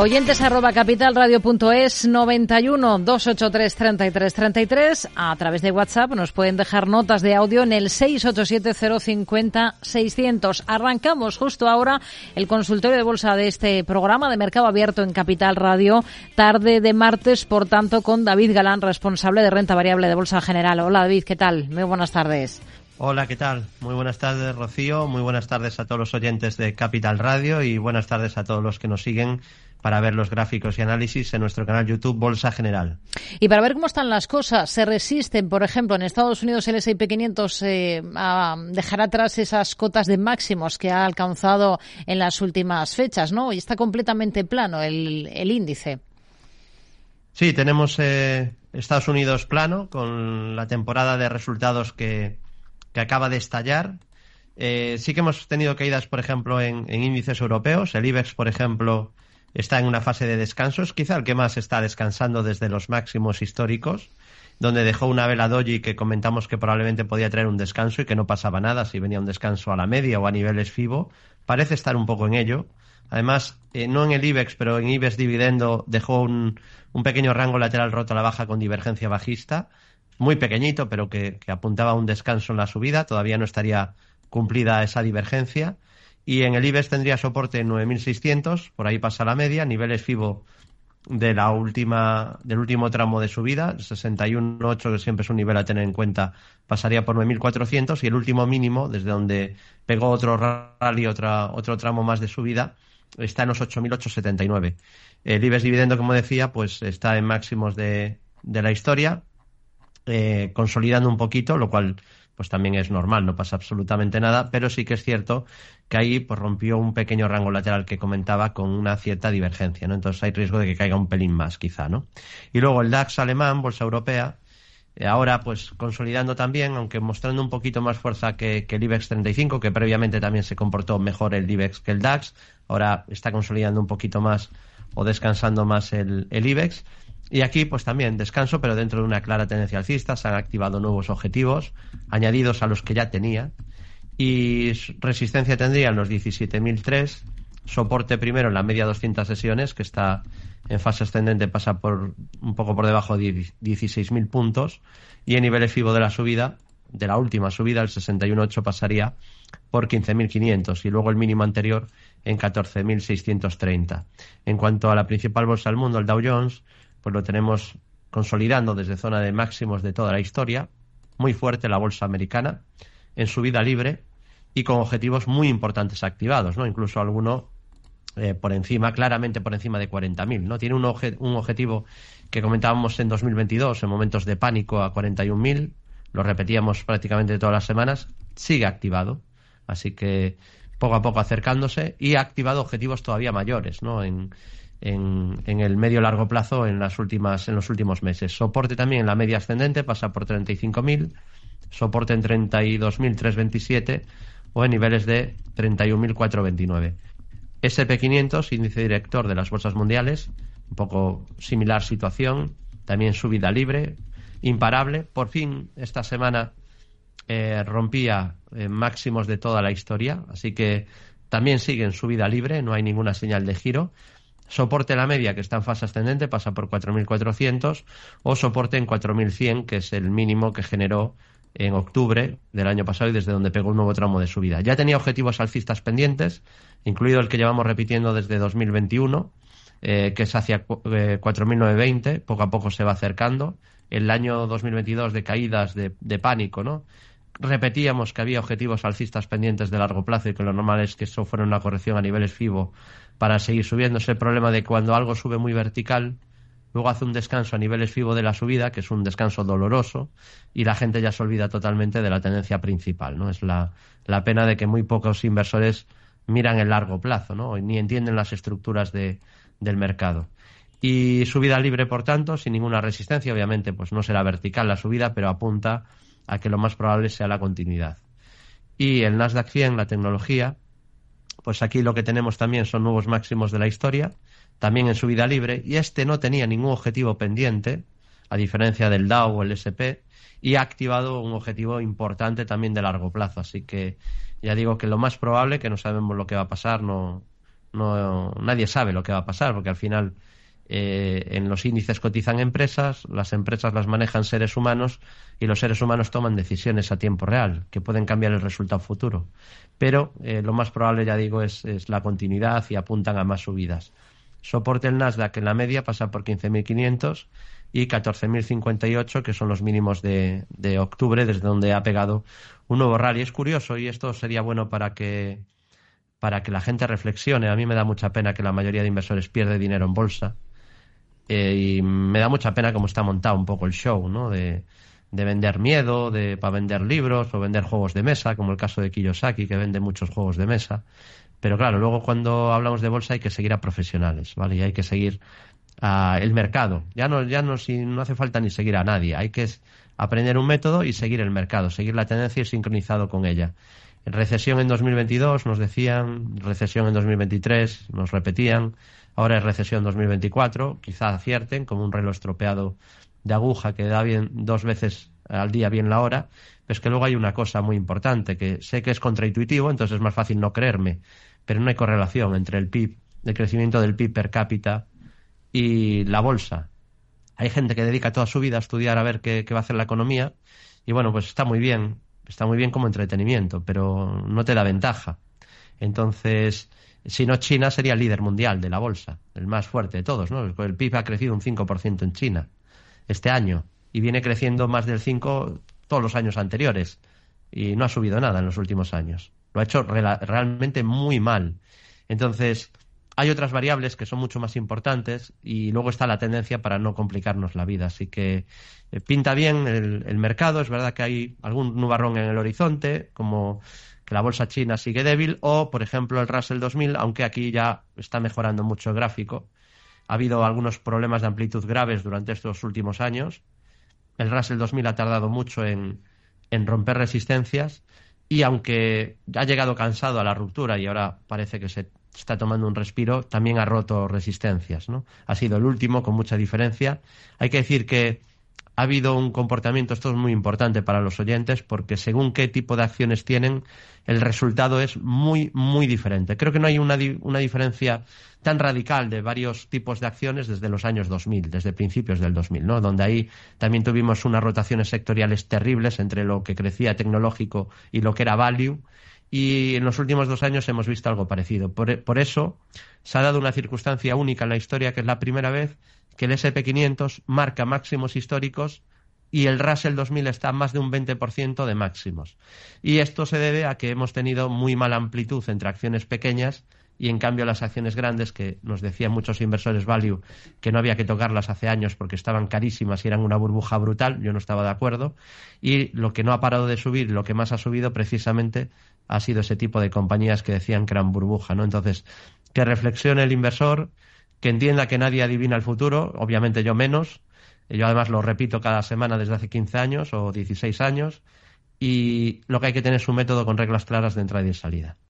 Oyentes arroba capitalradio.es 91 283 33 33. A través de WhatsApp nos pueden dejar notas de audio en el 687 050 600. Arrancamos justo ahora el consultorio de bolsa de este programa de Mercado Abierto en Capital Radio, tarde de martes, por tanto, con David Galán, responsable de renta variable de Bolsa General. Hola David, ¿qué tal? Muy buenas tardes. Hola, ¿qué tal? Muy buenas tardes, Rocío. Muy buenas tardes a todos los oyentes de Capital Radio y buenas tardes a todos los que nos siguen para ver los gráficos y análisis en nuestro canal YouTube Bolsa General. Y para ver cómo están las cosas, se resisten, por ejemplo, en Estados Unidos el S&P 500 eh, a dejar atrás esas cotas de máximos que ha alcanzado en las últimas fechas, ¿no? Y está completamente plano el, índice. Sí, tenemos eh, Estados Unidos plano con la temporada de resultados que, que acaba de estallar. Eh, sí que hemos tenido caídas, por ejemplo, en, índices europeos. El IBEX, por ejemplo, está en una fase de descanso. Es quizá el que más está descansando desde los máximos históricos, donde dejó una vela doji que comentamos que probablemente podía traer un descanso y que no pasaba nada si venía un descanso a la media o a niveles FIBO. Parece estar un poco en ello. Además, eh, no en el IBEX, pero en IBEX dividendo dejó un, pequeño rango lateral roto a la baja con divergencia bajista, muy pequeñito, pero que, que apuntaba a un descanso en la subida. Todavía no estaría cumplida esa divergencia. Y en el IBEX tendría soporte en 9.600, por ahí pasa la media, niveles FIBO de la última, del último tramo de subida, 61.8, que siempre es un nivel a tener en cuenta, pasaría por 9.400 y el último mínimo, desde donde pegó otro rally, otra, otro tramo más de subida, está en los 8.879. El IBEX dividendo, como decía, pues está en máximos de, de la historia, eh, consolidando un poquito, lo cual pues también es normal, no pasa absolutamente nada, pero sí que es cierto que ahí pues, rompió un pequeño rango lateral que comentaba con una cierta divergencia, ¿no? Entonces hay riesgo de que caiga un pelín más, quizá, ¿no? Y luego el DAX alemán, bolsa europea, eh, ahora pues consolidando también, aunque mostrando un poquito más fuerza que, el IBEX 35, que previamente también se comportó mejor el IBEX que el DAX, ahora está consolidando un poquito más o descansando más el, el IBEX. Y aquí, pues también descanso, pero dentro de una clara tendencia alcista, se han activado nuevos objetivos, añadidos a los que ya tenía. Y resistencia tendría en los 17.003, soporte primero en la media 200 sesiones, que está en fase ascendente, pasa por un poco por debajo de 16.000 puntos, y en nivel FIBO de la subida, de la última subida, el 61.8 pasaría por 15.500 y luego el mínimo anterior en 14.630. En cuanto a la principal bolsa del mundo, el Dow Jones, pues lo tenemos consolidando desde zona de máximos de toda la historia, muy fuerte la bolsa americana, en su vida libre y con objetivos muy importantes activados, ¿no? Incluso alguno eh, por encima, claramente por encima de 40.000, ¿no? Tiene un, un objetivo que comentábamos en 2022, en momentos de pánico, a 41.000, lo repetíamos prácticamente todas las semanas, sigue activado, así que poco a poco acercándose y ha activado objetivos todavía mayores, ¿no? En, en, el medio largo plazo en las últimas en los últimos meses. Soporte también en la media ascendente pasa por 35.000, soporte en 32.327 o en niveles de 31.429. SP500, índice director de las bolsas mundiales, un poco similar situación, también subida libre, imparable. Por fin esta semana eh, rompía eh, máximos de toda la historia, así que también sigue en subida libre, no hay ninguna señal de giro soporte la media, que está en fase ascendente, pasa por 4.400, o soporte en 4.100, que es el mínimo que generó en octubre del año pasado y desde donde pegó un nuevo tramo de subida. Ya tenía objetivos alcistas pendientes, incluido el que llevamos repitiendo desde 2021, eh, que es hacia 4.920, eh, poco a poco se va acercando. El año 2022 de caídas de, de pánico, ¿no? repetíamos que había objetivos alcistas pendientes de largo plazo y que lo normal es que eso fuera una corrección a niveles FIBO para seguir subiendo. Es el problema de cuando algo sube muy vertical, luego hace un descanso a niveles FIBO de la subida, que es un descanso doloroso, y la gente ya se olvida totalmente de la tendencia principal. ¿no? Es la, la pena de que muy pocos inversores miran el largo plazo, ¿no? ni entienden las estructuras de, del mercado. Y subida libre, por tanto, sin ninguna resistencia, obviamente, pues no será vertical la subida, pero apunta a que lo más probable sea la continuidad. Y el Nasdaq 100, la tecnología, pues aquí lo que tenemos también son nuevos máximos de la historia, también en subida libre, y este no tenía ningún objetivo pendiente, a diferencia del Dow o el SP, y ha activado un objetivo importante también de largo plazo. Así que ya digo que lo más probable, que no sabemos lo que va a pasar, no, No, nadie sabe lo que va a pasar, porque al final eh, en los índices cotizan empresas, las empresas las manejan seres humanos y los seres humanos toman decisiones a tiempo real que pueden cambiar el resultado futuro. Pero eh, lo más probable, ya digo, es, la continuidad y apuntan a más subidas. Soporte el Nasdaq en la media pasa por 15.500 y 14.058, que son los mínimos de, octubre, desde donde ha pegado un nuevo rally. Es curioso y esto sería bueno para que para que la gente reflexione. A mí me da mucha pena que la mayoría de inversores pierde dinero en bolsa. Eh, y me da mucha pena cómo está montado un poco el show, ¿no? De, vender miedo, de para vender libros o vender juegos de mesa, como el caso de Kiyosaki, que vende muchos juegos de mesa. Pero claro, luego cuando hablamos de bolsa hay que seguir a profesionales, ¿vale? Y hay que seguir a el mercado. Ya no, ya no, si, no hace falta ni seguir a nadie. Hay que aprender un método y seguir el mercado, seguir la tendencia y sincronizado con ella. Recesión en 2022 nos decían, recesión en 2023 nos repetían, ahora es recesión 2024, quizá acierten como un reloj estropeado de aguja que da bien dos veces al día bien la hora, pero es que luego hay una cosa muy importante que sé que es contraintuitivo, entonces es más fácil no creerme, pero no hay correlación entre el PIB, el crecimiento del PIB per cápita y la bolsa. Hay gente que dedica toda su vida a estudiar a ver qué va a hacer la economía y bueno, pues está muy bien, está muy bien como entretenimiento, pero no te da ventaja. Entonces, si no China sería el líder mundial de la bolsa, el más fuerte de todos, ¿no? El PIB ha crecido un 5% en China este año y viene creciendo más del 5 todos los años anteriores y no ha subido nada en los últimos años. Lo ha hecho realmente muy mal. Entonces, hay otras variables que son mucho más importantes y luego está la tendencia para no complicarnos la vida. Así que eh, pinta bien el, mercado. Es verdad que hay algún nubarrón en el horizonte, como la bolsa china sigue débil, o por ejemplo el Russell 2000, aunque aquí ya está mejorando mucho el gráfico. Ha habido algunos problemas de amplitud graves durante estos últimos años. El Russell 2000 ha tardado mucho en, en romper resistencias y aunque ha llegado cansado a la ruptura y ahora parece que se está tomando un respiro, también ha roto resistencias, ¿no? Ha sido el último con mucha diferencia. Hay que decir que ha habido un comportamiento, esto es muy importante para los oyentes, porque según qué tipo de acciones tienen, el resultado es muy, muy diferente. Creo que no hay una, una diferencia tan radical de varios tipos de acciones desde los años 2000, desde principios del 2000, ¿no? Donde ahí también tuvimos unas rotaciones sectoriales terribles entre lo que crecía tecnológico y lo que era value y en los últimos dos años hemos visto algo parecido. Por, eso se ha dado una circunstancia única en la historia, que es la primera vez que el SP500 marca máximos históricos y el Russell 2000 está a más de un 20% de máximos. Y esto se debe a que hemos tenido muy mala amplitud entre acciones pequeñas y en cambio las acciones grandes, que nos decían muchos inversores value que no había que tocarlas hace años porque estaban carísimas y eran una burbuja brutal, yo no estaba de acuerdo, y lo que no ha parado de subir, lo que más ha subido precisamente ha sido ese tipo de compañías que decían que eran burbuja, ¿no? Entonces, que reflexione el inversor, que entienda que nadie adivina el futuro, obviamente yo menos, yo además lo repito cada semana desde hace 15 años o 16 años, y lo que hay que tener es un método con reglas claras de entrada y de salida.